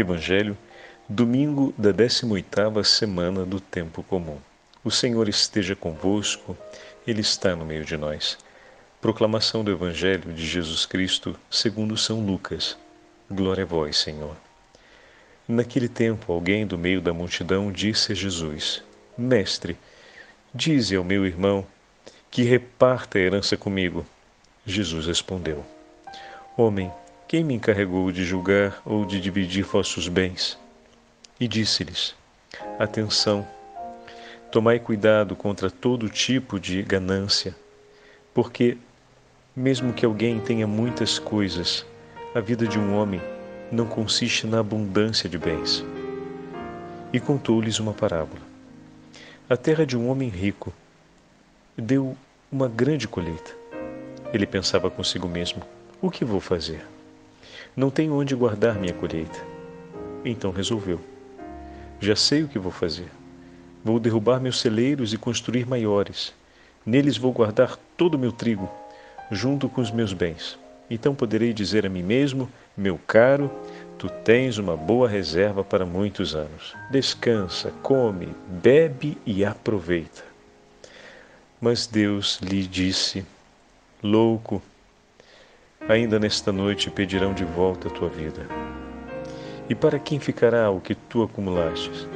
Evangelho, domingo da 18ª semana do tempo comum. O Senhor esteja convosco, ele está no meio de nós. Proclamação do Evangelho de Jesus Cristo, segundo São Lucas. Glória a vós, Senhor. Naquele tempo, alguém do meio da multidão disse a Jesus: Mestre, dize ao meu irmão que reparta a herança comigo. Jesus respondeu: Homem, quem me encarregou de julgar ou de dividir vossos bens? E disse-lhes: Atenção, tomai cuidado contra todo tipo de ganância, porque, mesmo que alguém tenha muitas coisas, a vida de um homem não consiste na abundância de bens. E contou-lhes uma parábola. A terra de um homem rico deu uma grande colheita. Ele pensava consigo mesmo: o que vou fazer? Não tenho onde guardar minha colheita. Então resolveu: Já sei o que vou fazer. Vou derrubar meus celeiros e construir maiores. Neles vou guardar todo o meu trigo, junto com os meus bens. Então poderei dizer a mim mesmo: Meu caro, tu tens uma boa reserva para muitos anos. Descansa, come, bebe e aproveita. Mas Deus lhe disse: Louco, ainda nesta noite pedirão de volta a tua vida. E para quem ficará o que tu acumulastes?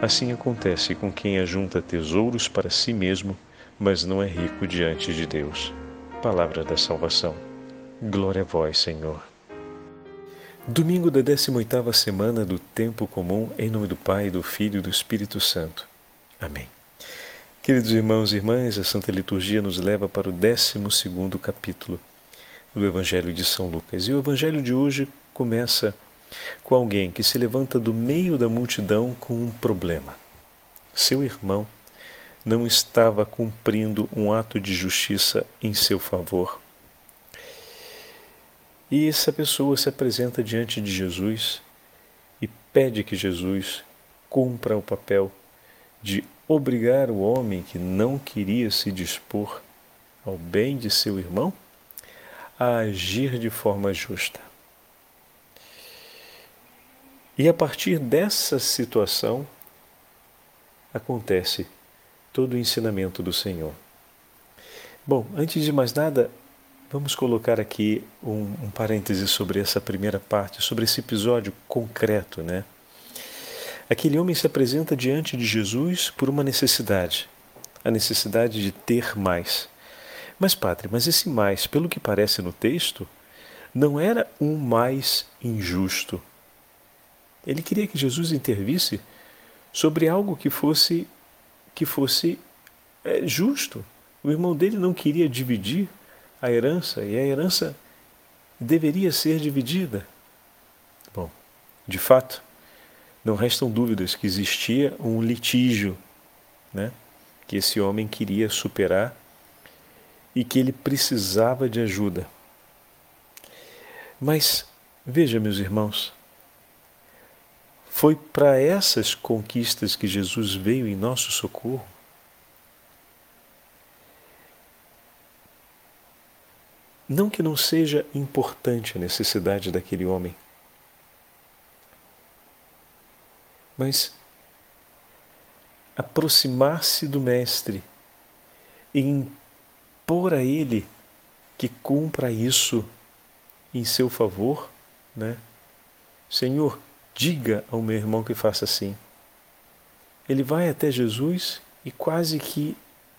Assim acontece com quem ajunta tesouros para si mesmo, mas não é rico diante de Deus. Palavra da salvação. Glória a vós, Senhor. Domingo da 18ª semana do tempo comum, em nome do Pai, do Filho e do Espírito Santo. Amém. Queridos irmãos e irmãs, a Santa Liturgia nos leva para o 12º capítulo do Evangelho de São Lucas. E o Evangelho de hoje começa com alguém que se levanta do meio da multidão com um problema. Seu irmão não estava cumprindo um ato de justiça em seu favor. E essa pessoa se apresenta diante de Jesus e pede que Jesus cumpra o papel de obrigar o homem que não queria se dispor ao bem de seu irmão a agir de forma justa. E a partir dessa situação acontece todo o ensinamento do Senhor. Bom, antes de mais nada, vamos colocar aqui um, um parêntese sobre essa primeira parte, sobre esse episódio concreto, né? Aquele homem se apresenta diante de Jesus por uma necessidade, a necessidade de ter mais. Mas, padre, mas esse mais, pelo que parece no texto, não era um mais injusto. Ele queria que Jesus intervisse sobre algo que fosse que fosse é, justo. O irmão dele não queria dividir a herança e a herança deveria ser dividida. Bom, de fato, não restam dúvidas que existia um litígio, né, que esse homem queria superar e que ele precisava de ajuda. Mas veja, meus irmãos, foi para essas conquistas que Jesus veio em nosso socorro. Não que não seja importante a necessidade daquele homem, mas aproximar-se do Mestre e impor a Ele que cumpra isso em seu favor, né? Senhor, diga ao meu irmão que faça assim. Ele vai até Jesus e quase que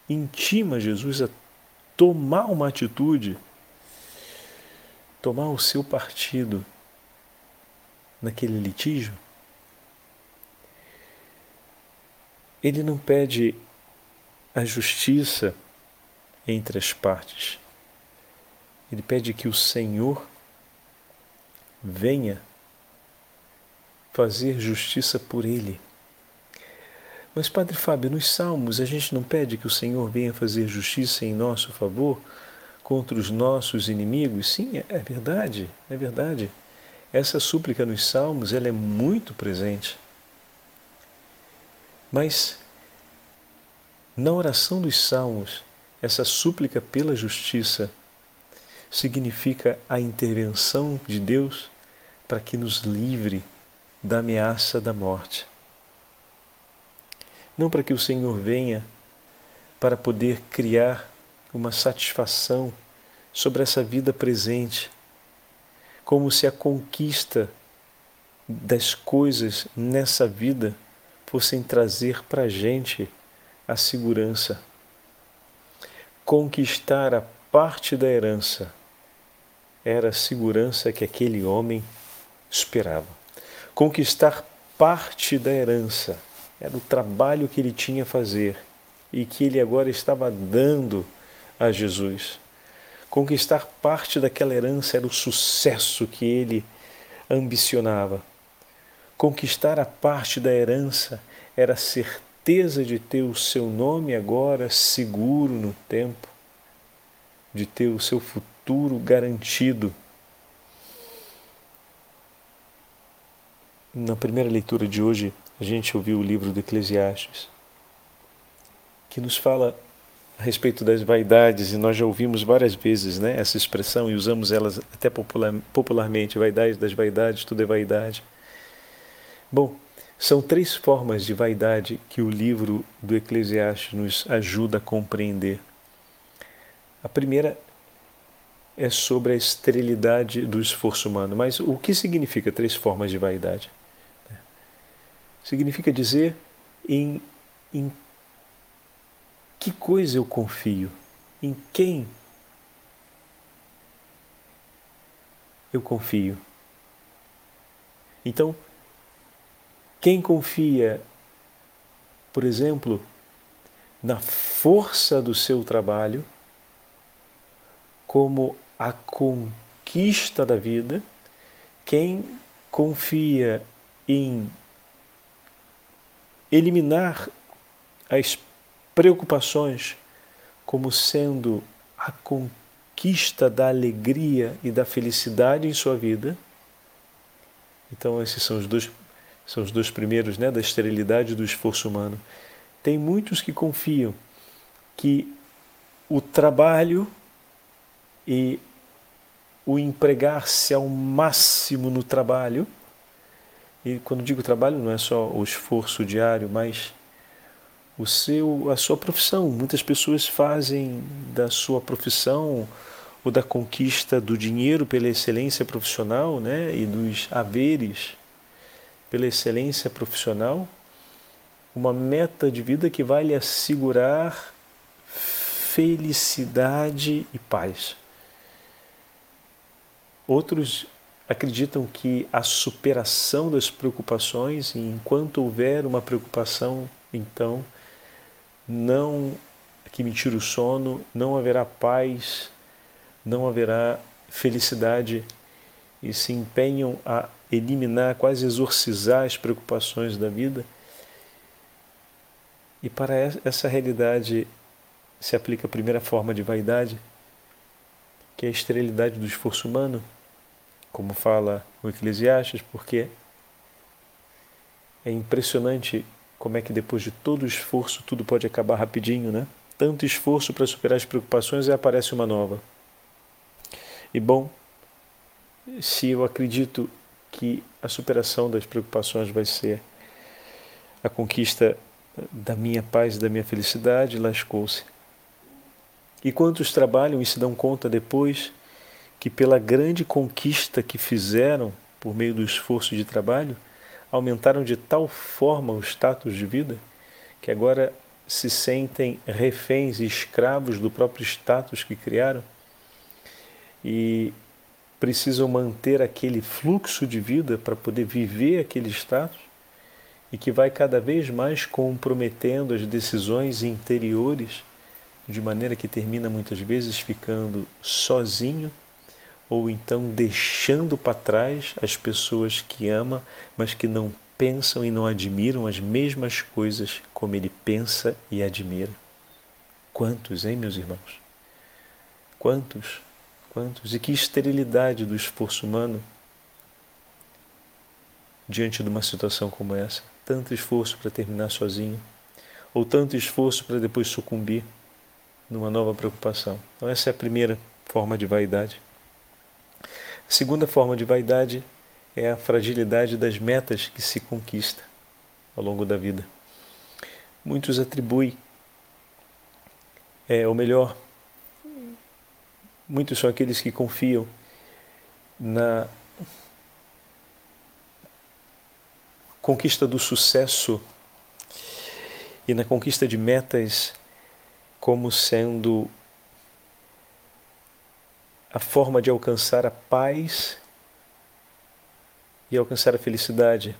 intima Jesus a tomar uma atitude, tomar o seu partido naquele litígio. Ele não pede a justiça entre as partes. Ele pede que o Senhor venha fazer justiça por ele. Mas, Padre Fábio, nos Salmos a gente não pede que o Senhor venha fazer justiça em nosso favor contra os nossos inimigos? Sim, é, é verdade, é verdade. Essa súplica nos Salmos ela é muito presente. Mas na oração dos Salmos, essa súplica pela justiça significa a intervenção de Deus para que nos livre da ameaça da morte. Não para que o Senhor venha para poder criar uma satisfação sobre essa vida presente, como se a conquista das coisas nessa vida fossem trazer para a gente a segurança. Conquistar a parte da herança era a segurança que aquele homem esperava. Conquistar parte da herança era o trabalho que ele tinha a fazer e que ele agora estava dando a Jesus. Conquistar parte daquela herança era o sucesso que ele ambicionava. Conquistar a parte da herança era a certeza de ter o seu nome agora seguro no tempo, de ter o seu futuro garantido. Na primeira leitura de hoje, a gente ouviu o livro do Eclesiastes, que nos fala a respeito das vaidades, e nós já ouvimos várias vezes né, essa expressão e usamos elas até popular, popularmente: vaidade das vaidades, tudo é vaidade. Bom, são três formas de vaidade que o livro do Eclesiastes nos ajuda a compreender. A primeira é sobre a esterilidade do esforço humano. Mas o que significa três formas de vaidade? Significa dizer em, em que coisa eu confio, em quem eu confio. Então, quem confia, por exemplo, na força do seu trabalho, como a conquista da vida, quem confia em eliminar as preocupações como sendo a conquista da alegria e da felicidade em sua vida. Então esses são os dois são os dois primeiros, né, da esterilidade e do esforço humano. Tem muitos que confiam que o trabalho e o empregar-se ao máximo no trabalho, e quando digo trabalho não é só o esforço diário, mas o seu a sua profissão. Muitas pessoas fazem da sua profissão ou da conquista do dinheiro pela excelência profissional, né, e dos haveres pela excelência profissional, uma meta de vida que vai lhe assegurar felicidade e paz. Outros acreditam que a superação das preocupações, e enquanto houver uma preocupação, então não que me tire o sono, não haverá paz, não haverá felicidade e se empenham a eliminar, quase exorcizar as preocupações da vida. E para essa realidade se aplica a primeira forma de vaidade, que é a esterilidade do esforço humano, como fala o Eclesiastes, porque é impressionante como é que depois de todo o esforço tudo pode acabar rapidinho, né? Tanto esforço para superar as preocupações e aparece uma nova. E bom, se eu acredito que a superação das preocupações vai ser a conquista da minha paz e da minha felicidade, lascou-se. E quantos trabalham e se dão conta depois que, pela grande conquista que fizeram por meio do esforço de trabalho, aumentaram de tal forma o status de vida que agora se sentem reféns e escravos do próprio status que criaram e precisam manter aquele fluxo de vida para poder viver aquele status e que vai cada vez mais comprometendo as decisões interiores de maneira que termina muitas vezes ficando sozinho ou então deixando para trás as pessoas que ama, mas que não pensam e não admiram as mesmas coisas como ele pensa e admira. Quantos, hein, meus irmãos? Quantos? Quantos? E que esterilidade do esforço humano diante de uma situação como essa. Tanto esforço para terminar sozinho, ou tanto esforço para depois sucumbir numa nova preocupação. Então, essa é a primeira forma de vaidade. A segunda forma de vaidade é a fragilidade das metas que se conquista ao longo da vida. Muitos atribuem, é, ou melhor, muitos são aqueles que confiam na conquista do sucesso e na conquista de metas como sendo a forma de alcançar a paz e alcançar a felicidade.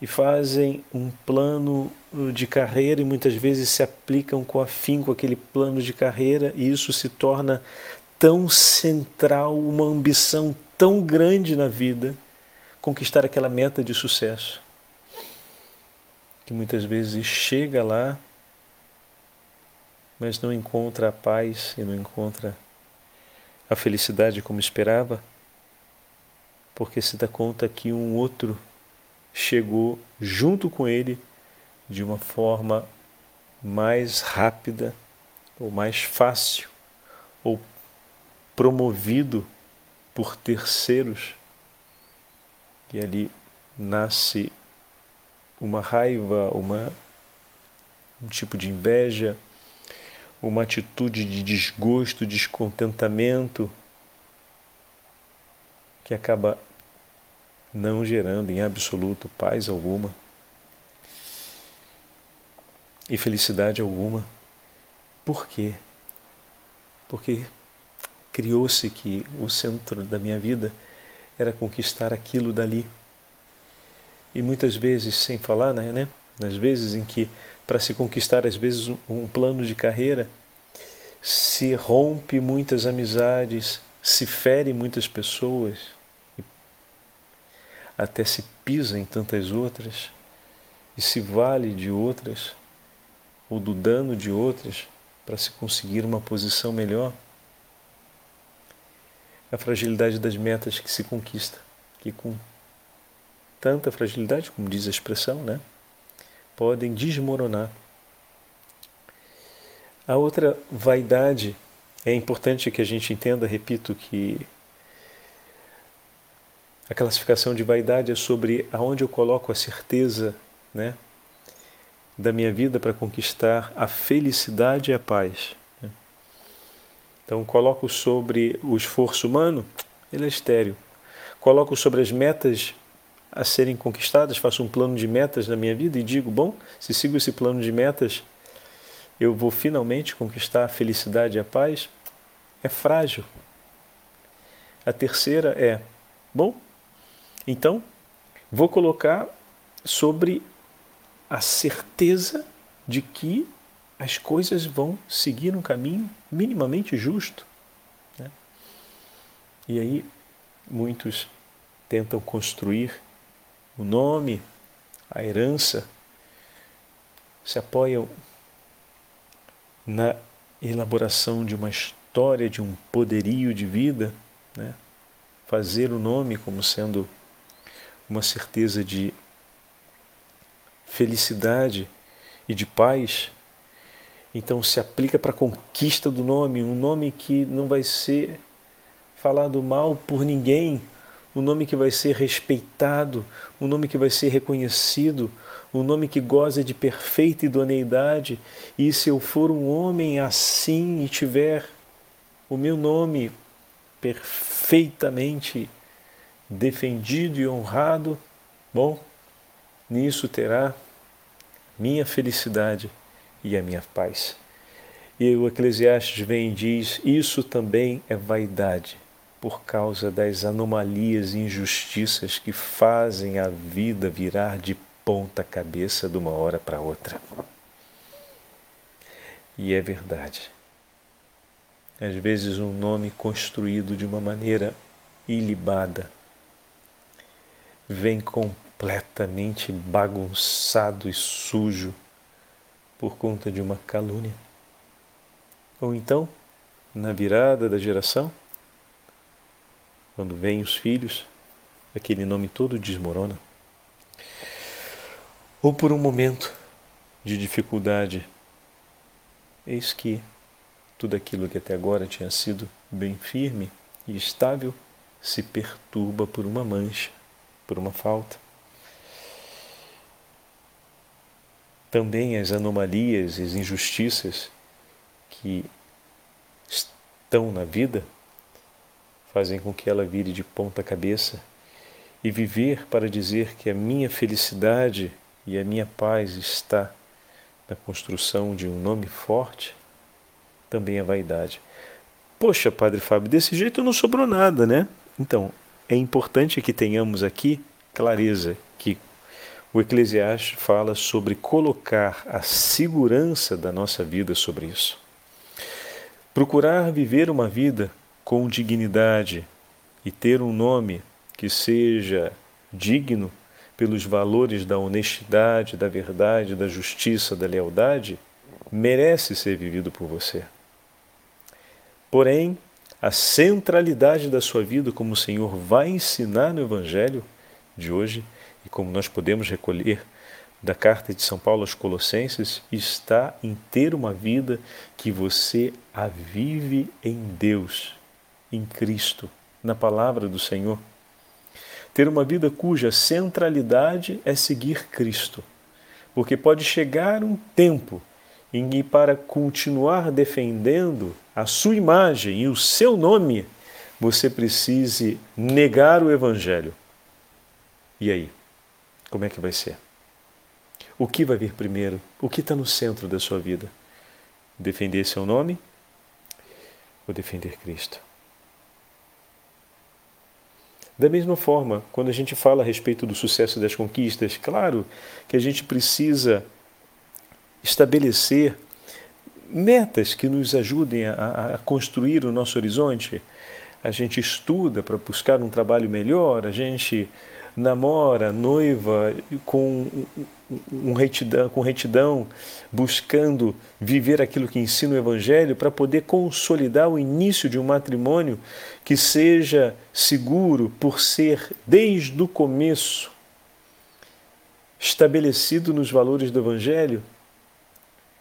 E fazem um plano de carreira e muitas vezes se aplicam com afinco aquele plano de carreira e isso se torna tão central, uma ambição tão grande na vida, conquistar aquela meta de sucesso, que muitas vezes chega lá, mas não encontra a paz e não encontra a felicidade como esperava, porque se dá conta que um outro chegou junto com ele de uma forma mais rápida ou mais fácil ou promovido por terceiros e ali nasce uma raiva, uma um tipo de inveja, uma atitude de desgosto, descontentamento, que acaba não gerando em absoluto paz alguma e felicidade alguma. Por quê? Porque criou-se que o centro da minha vida era conquistar aquilo dali. E muitas vezes, sem falar, né, né nas vezes em que para se conquistar às vezes um plano de carreira, se rompe muitas amizades, se fere muitas pessoas, até se pisa em tantas outras e se vale de outras ou do dano de outras para se conseguir uma posição melhor. A fragilidade das metas que se conquista, que com tanta fragilidade, como diz a expressão, né? podem desmoronar. A outra vaidade, é importante que a gente entenda, repito, que a classificação de vaidade é sobre aonde eu coloco a certeza né, da minha vida para conquistar a felicidade e a paz. Né. Então, coloco sobre o esforço humano, ele é estéreo. Coloco sobre as metas a serem conquistadas, faço um plano de metas na minha vida e digo: bom, se sigo esse plano de metas, eu vou finalmente conquistar a felicidade e a paz. É frágil. A terceira é: bom, então vou colocar sobre a certeza de que as coisas vão seguir um caminho minimamente justo. Né? E aí muitos tentam construir o nome, a herança, se apoiam na elaboração de uma história, de um poderio de vida, né? fazer o nome como sendo uma certeza de felicidade e de paz. Então se aplica para a conquista do nome, um nome que não vai ser falado mal por ninguém, um nome que vai ser respeitado, um nome que vai ser reconhecido, um nome que goza de perfeita idoneidade. E se eu for um homem assim e tiver o meu nome perfeitamente defendido e honrado, bom, nisso terá minha felicidade e a minha paz. E o Eclesiastes vem e diz: Isso também é vaidade por causa das anomalias e injustiças que fazem a vida virar de ponta cabeça de uma hora para outra. E é verdade. Às vezes, um nome construído de uma maneira ilibada vem completamente bagunçado e sujo por conta de uma calúnia. Ou então, na virada da geração, quando vêm os filhos, aquele nome todo desmorona. Ou por um momento de dificuldade, eis que tudo aquilo que até agora tinha sido bem firme e estável se perturba por uma mancha, por uma falta. Também as anomalias as injustiças que estão na vida fazem com que ela vire de ponta cabeça e viver para dizer que a minha felicidade e a minha paz está na construção de um nome forte, também é vaidade. Poxa, Padre Fábio, desse jeito não sobrou nada, né? Então, é importante que tenhamos aqui clareza que o Eclesiastes fala sobre colocar a segurança da nossa vida sobre isso. Procurar viver uma vida com dignidade e ter um nome que seja digno pelos valores da honestidade, da verdade, da justiça, da lealdade, merece ser vivido por você. Porém, a centralidade da sua vida, como o Senhor vai ensinar no Evangelho de hoje, e como nós podemos recolher da carta de São Paulo aos Colossenses, está em ter uma vida que você a vive em Deus, em Cristo, na palavra do Senhor. Ter uma vida cuja centralidade é seguir Cristo. Porque pode chegar um tempo que, para continuar defendendo a sua imagem e o seu nome, você precise negar o Evangelho. E aí? Como é que vai ser? O que vai vir primeiro? O que está no centro da sua vida? Defender seu nome ou defender Cristo? Da mesma forma, quando a gente fala a respeito do sucesso das conquistas, claro que a gente precisa estabelecer metas que nos ajudem a, a construir o nosso horizonte. A gente estuda para buscar um trabalho melhor, a gente namora, noiva com, um retidão, com retidão, buscando viver aquilo que ensina o Evangelho para poder consolidar o início de um matrimônio que seja seguro por ser, desde o começo, estabelecido nos valores do Evangelho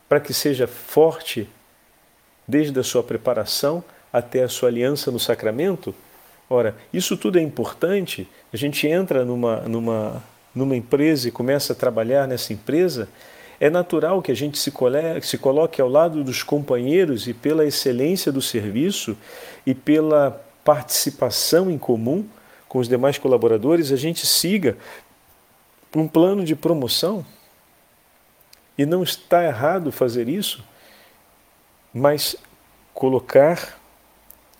para que seja forte desde a sua preparação até a sua aliança no sacramento? Ora, isso tudo é importante. A gente entra numa, numa, numa empresa e começa a trabalhar nessa empresa, é natural que a gente se, cole, se coloque ao lado dos companheiros e pela excelência do serviço e pela participação em comum com os demais colaboradores, a gente siga um plano de promoção e não está errado fazer isso, mas colocar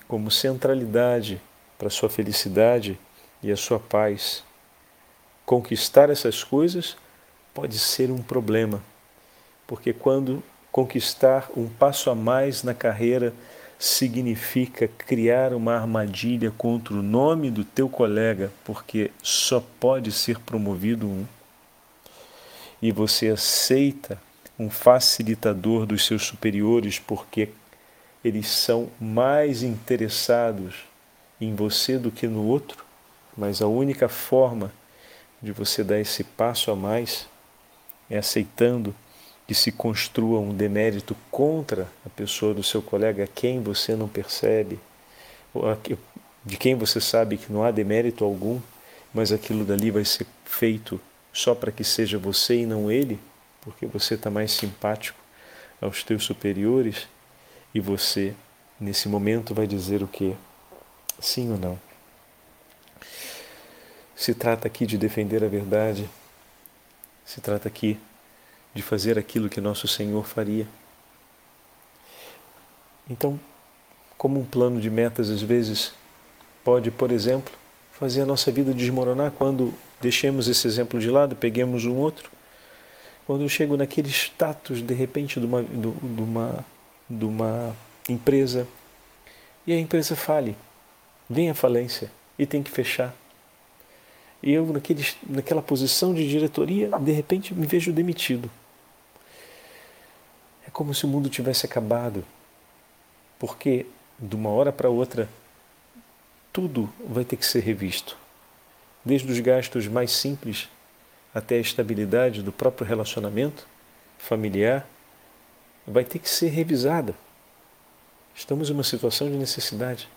como centralidade para a sua felicidade e a sua paz. Conquistar essas coisas pode ser um problema, porque quando conquistar um passo a mais na carreira significa criar uma armadilha contra o nome do teu colega, porque só pode ser promovido um e você aceita um facilitador dos seus superiores porque eles são mais interessados em você do que no outro, mas a única forma de você dar esse passo a mais é aceitando que se construa um demérito contra a pessoa do seu colega quem você não percebe, de quem você sabe que não há demérito algum, mas aquilo dali vai ser feito só para que seja você e não ele, porque você está mais simpático aos teus superiores e você, nesse momento, vai dizer o que? Sim ou não? Se trata aqui de defender a verdade, se trata aqui de fazer aquilo que nosso Senhor faria. Então, como um plano de metas, às vezes, pode, por exemplo, fazer a nossa vida desmoronar quando deixemos esse exemplo de lado, peguemos um outro. Quando eu chego naquele status, de repente, de uma, de uma, de uma empresa e a empresa fale, vem a falência e tem que fechar. E eu, naquele, naquela posição de diretoria, de repente me vejo demitido. É como se o mundo tivesse acabado, porque de uma hora para outra tudo vai ter que ser revisto desde os gastos mais simples até a estabilidade do próprio relacionamento familiar, vai ter que ser revisada. Estamos em uma situação de necessidade.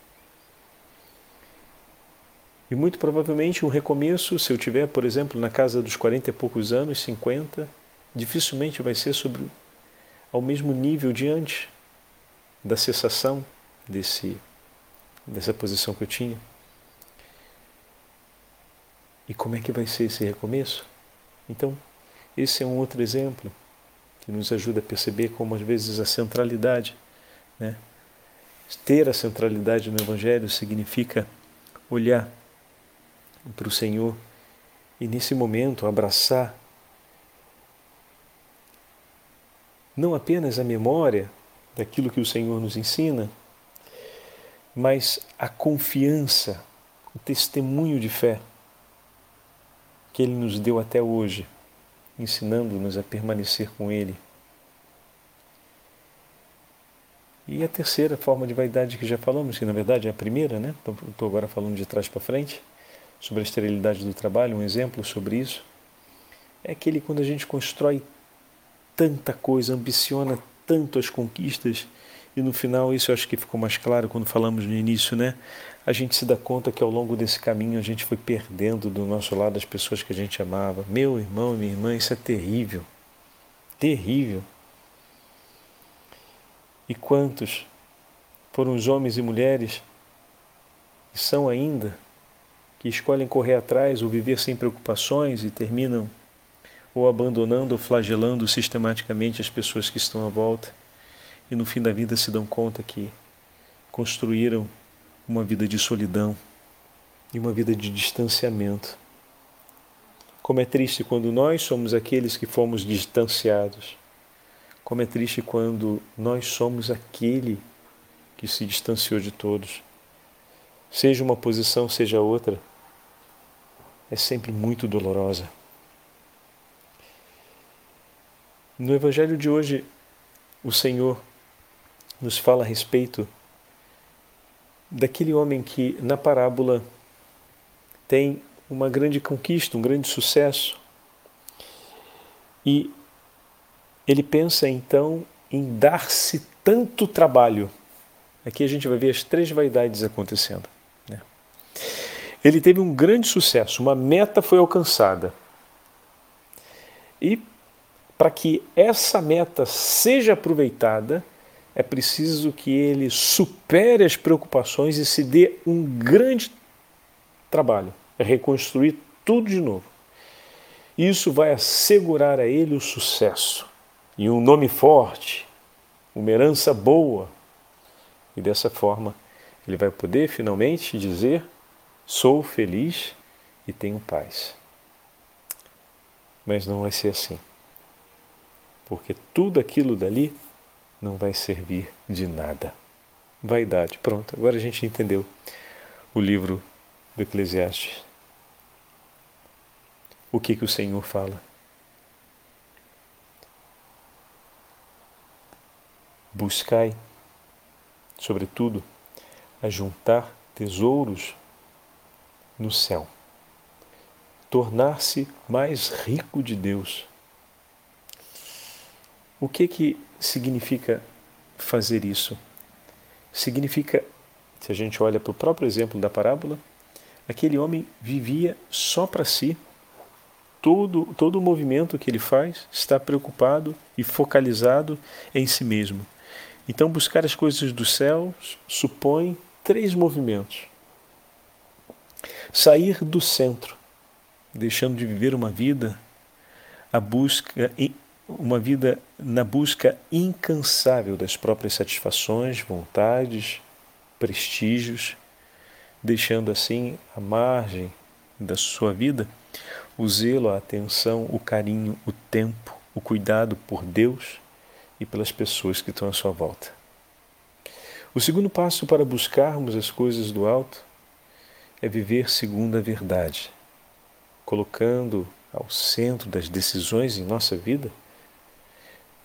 E muito provavelmente um recomeço, se eu tiver, por exemplo, na casa dos 40 e poucos anos, 50, dificilmente vai ser sobre ao mesmo nível de antes da cessação desse dessa posição que eu tinha. E como é que vai ser esse recomeço? Então, esse é um outro exemplo que nos ajuda a perceber como às vezes a centralidade, né? ter a centralidade no Evangelho significa olhar para o Senhor e nesse momento abraçar não apenas a memória daquilo que o Senhor nos ensina, mas a confiança, o testemunho de fé que Ele nos deu até hoje, ensinando-nos a permanecer com Ele. E a terceira forma de vaidade que já falamos, que na verdade é a primeira, né? Estou agora falando de trás para frente, sobre a esterilidade do trabalho, um exemplo sobre isso, é aquele quando a gente constrói tanta coisa, ambiciona tanto as conquistas e no final, isso eu acho que ficou mais claro quando falamos no início, né? A gente se dá conta que ao longo desse caminho a gente foi perdendo do nosso lado as pessoas que a gente amava. Meu irmão minha irmã, isso é terrível. Terrível. E quantos foram os homens e mulheres e são ainda que escolhem correr atrás ou viver sem preocupações e terminam ou abandonando ou flagelando sistematicamente as pessoas que estão à volta e no fim da vida se dão conta que construíram uma vida de solidão e uma vida de distanciamento. Como é triste quando nós somos aqueles que fomos distanciados. Como é triste quando nós somos aquele que se distanciou de todos. Seja uma posição, seja outra, é sempre muito dolorosa. No Evangelho de hoje, o Senhor nos fala a respeito daquele homem que, na parábola, tem uma grande conquista, um grande sucesso. E ele pensa então em dar-se tanto trabalho. Aqui a gente vai ver as três vaidades acontecendo. Né? Ele teve um grande sucesso, uma meta foi alcançada. E para que essa meta seja aproveitada, é preciso que ele supere as preocupações e se dê um grande trabalho, é reconstruir tudo de novo. Isso vai assegurar a ele o sucesso e um nome forte, uma herança boa. E dessa forma ele vai poder finalmente dizer: sou feliz e tenho paz. Mas não vai ser assim. Porque tudo aquilo dali não vai servir de nada. Vaidade. Pronto, agora a gente entendeu o livro do Eclesiastes. O que, que o Senhor fala? Buscai, sobretudo, a juntar tesouros no céu, tornar-se mais rico de Deus. O que que significa fazer isso? Significa, se a gente olha para o próprio exemplo da parábola, aquele homem vivia só para si. Todo, todo o movimento que ele faz está preocupado e focalizado em si mesmo. Então, buscar as coisas do céu supõe três movimentos: sair do centro, deixando de viver uma vida a busca uma vida na busca incansável das próprias satisfações, vontades, prestígios, deixando assim à margem da sua vida o zelo, a atenção, o carinho, o tempo, o cuidado por Deus e pelas pessoas que estão à sua volta. O segundo passo para buscarmos as coisas do alto é viver segundo a verdade, colocando ao centro das decisões em nossa vida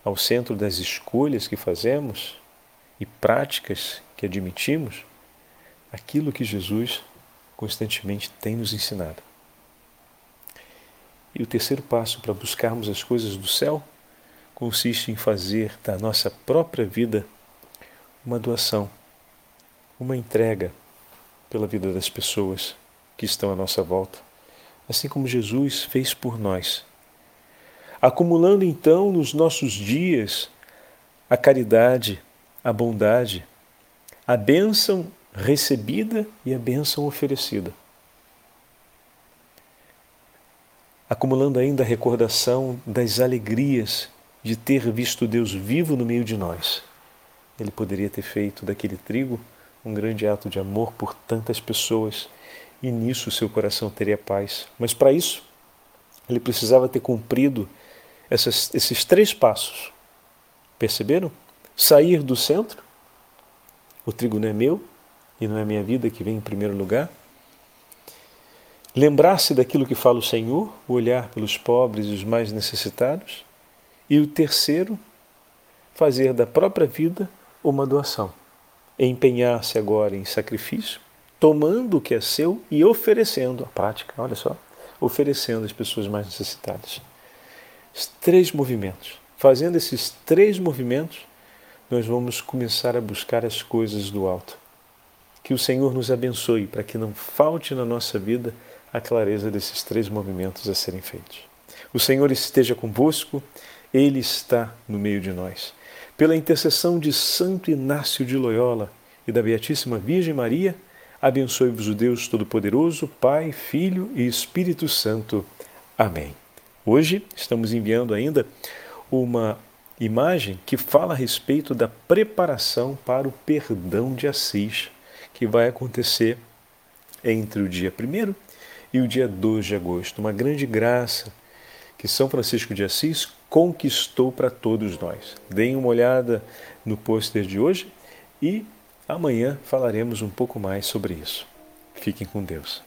ao centro das escolhas que fazemos e práticas que admitimos aquilo que Jesus constantemente tem nos ensinado. E o terceiro passo para buscarmos as coisas do céu consiste em fazer da nossa própria vida uma doação, uma entrega pela vida das pessoas que estão à nossa volta, assim como Jesus fez por nós. Acumulando então nos nossos dias a caridade, a bondade, a bênção recebida e a bênção oferecida. Acumulando ainda a recordação das alegrias de ter visto Deus vivo no meio de nós. Ele poderia ter feito daquele trigo um grande ato de amor por tantas pessoas e nisso seu coração teria paz. Mas para isso, ele precisava ter cumprido essas, esses três passos. Perceberam? Sair do centro, o trigo não é meu e não é minha vida que vem em primeiro lugar. Lembrar-se daquilo que fala o Senhor, o olhar pelos pobres e os mais necessitados. E o terceiro, fazer da própria vida uma doação. Empenhar-se agora em sacrifício, tomando o que é seu e oferecendo a prática, olha só, oferecendo às pessoas mais necessitadas. Três movimentos. Fazendo esses três movimentos, nós vamos começar a buscar as coisas do alto. Que o Senhor nos abençoe para que não falte na nossa vida a clareza desses três movimentos a serem feitos. O Senhor esteja convosco, Ele está no meio de nós. Pela intercessão de Santo Inácio de Loyola e da Beatíssima Virgem Maria, abençoe-vos o Deus Todo-Poderoso, Pai, Filho e Espírito Santo. Amém. Hoje estamos enviando ainda uma imagem que fala a respeito da preparação para o perdão de Assis, que vai acontecer entre o dia 1 e o dia 2 de agosto. Uma grande graça que São Francisco de Assis conquistou para todos nós. Deem uma olhada no pôster de hoje e amanhã falaremos um pouco mais sobre isso. Fiquem com Deus.